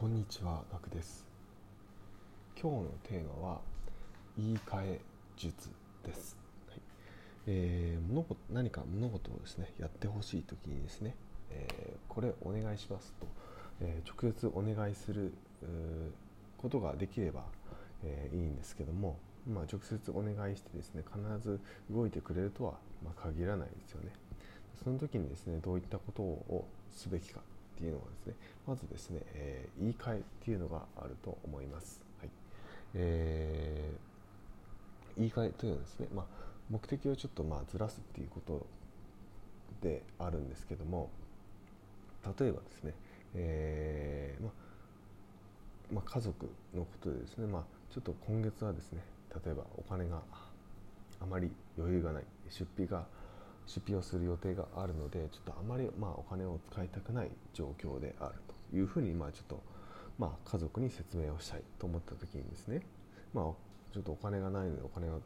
こんにちは、ガクです。今日のテーマは言い換え術です。はいえー物事何か物事をですねやってほしいときにですね、えーこれお願いしますと、えー直接お願いすることができれば、えーいいんですけども、まあ、直接お願いしてですね必ず動いてくれるとは、まあ、限らないですよね。その時にですねどういったことをすべきかっていうのはですねまずですね、えー言い換えっていうのがあると思います。はいえー言い換えというのはですね、まあ、目的をちょっとまあずらすっていうことであるんですけども例えばですね、えーまあまあ、家族のことでですね、まあ、ちょっと今月はですね例えばお金があまり余裕がない出費が出費をする予定があるのでちょっとあまりまあお金を使いたくない状況であるというふうにまあちょっとまあ家族に説明をしたいと思った時にですねまあちょっとお金がないのでお金をあ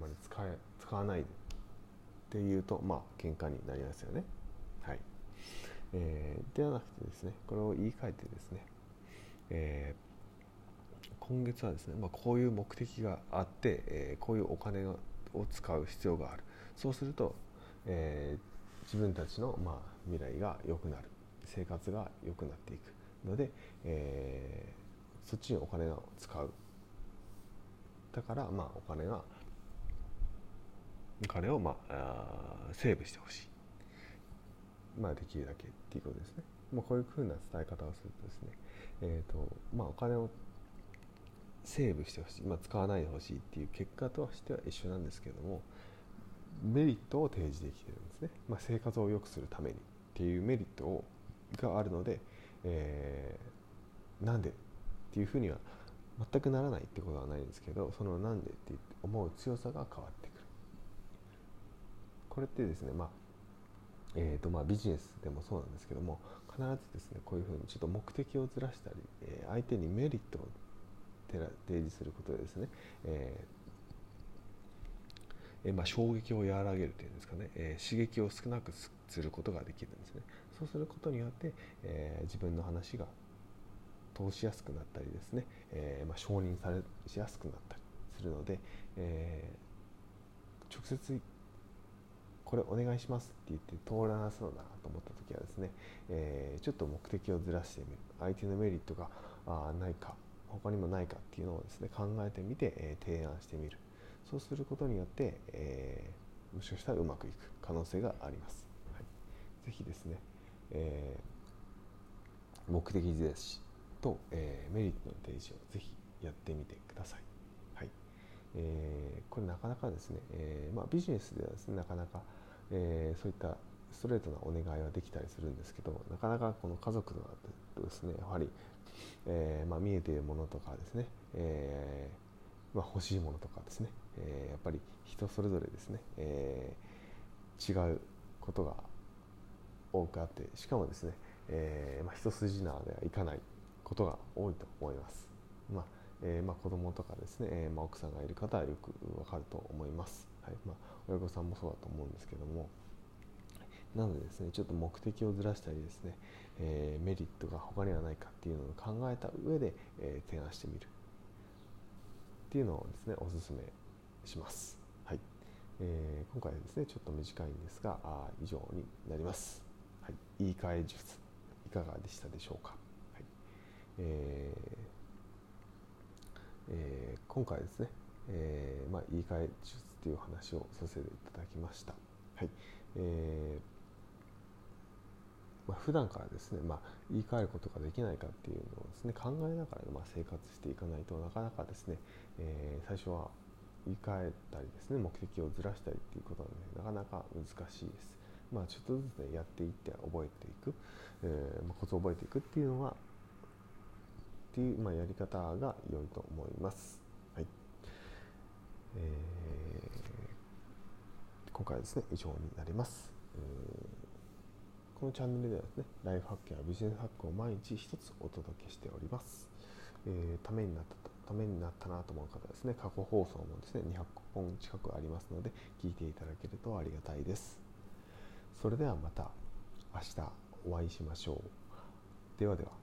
まり使え使わないっていうとまあ喧嘩になりますよね。はい、えーではなくてですねこれを言い換えてですね、えー今月はですね、まあ、こういう目的があって、えーこういうお金を使う必要がある。そうすると、えー自分たちの、まあ、未来が良くなる。生活が良くなっていくので、えーそっちにお金を使う。だから、まあ、お金がお金を、まあ、あーセーブしてほしい、まあ、できるだけっていうことですね、まあ、こういうふうな伝え方をするとですね、えーとまあ、お金をセーブしてほしい、まあ、使わないでほしいっていう結果としては一緒なんですけどもメリットを提示できてるんですね、まあ、生活を良くするためにっていうメリットをがあるので、えーなんでっていうふうには全くならないってことはないんですけどそのなんでって思う強さが変わってくる。これってですねまあえーとまあ、ビジネスでもそうなんですけども必ずですねこういうふうにちょっと目的をずらしたり、えー相手にメリットを提示することでですね、えーえまあ、衝撃を和らげるというんですかね、え刺激を少なくすることができるんですね。そうすることによって、え自分の話が通しやすくなったりですね、えまあ、承認されしやすくなったりするので、えー直接これお願いしますって言って通らなそうだなと思った時はですね、えーちょっと目的をずらしてみる。相手のメリットがあないか他にもないかっていうのをですね考えてみて、えー提案してみる。そうすることによって、えーもしかしたらうまくいく可能性があります、はい、ぜひですね、えー目的印と、えーメリットの提示をぜひやってみてください、はい。えーこれなかなかですね、えーまあ、ビジネスではですねなかなか、えーそういったストレートなお願いはできたりするんですけどなかなかこの家族のとですねやはり、えーまあ、見えているものとかですね、えーまあ、欲しいものとかですね、えーやっぱり人それぞれですね、えー違うことが多くあってしかもですね、えーまあ、一筋縄ではいかないことが多いと思います。まあえーまあ、子供とかですね、えーまあ、奥さんがいる方はよくわかると思います。はい。まあ、親御さんもそうだと思うんですけども。なのでですねちょっと目的をずらしたりですね、えーメリットが他にはないかっていうのを考えた上で、えー提案してみる。っていうのをですねおすすめします。はいえー今回はですねちょっと短いんですがあー以上になります。はい、言い換え術いかがでしたでしょうか。はいえーえー今回ですね、えーまあ、言い換え術という話をさせていただきました。はいえーまあ、普段からですね、まあ、言い換えることができないかっていうのをですね考えながら、まあ、生活していかないとなかなかですね、えー最初は言い換えたりですね目的をずらしたりっていうことは、ね、なかなか難しいです。まあ、ちょっとずつ、ね、やっていって覚えていく、えーまあ、コツを覚えていくっていうのはっていう、まあ、やり方が良いと思います。はいえー今回はですね以上になります。えーこのチャンネルではですねライフハックやビジネスハックを毎日一つお届けしております。えーためになったためになったなと思う方ですね過去放送もですね200本近くありますので聞いていただけるとありがたいです。それではまた明日お会いしましょう。ではでは。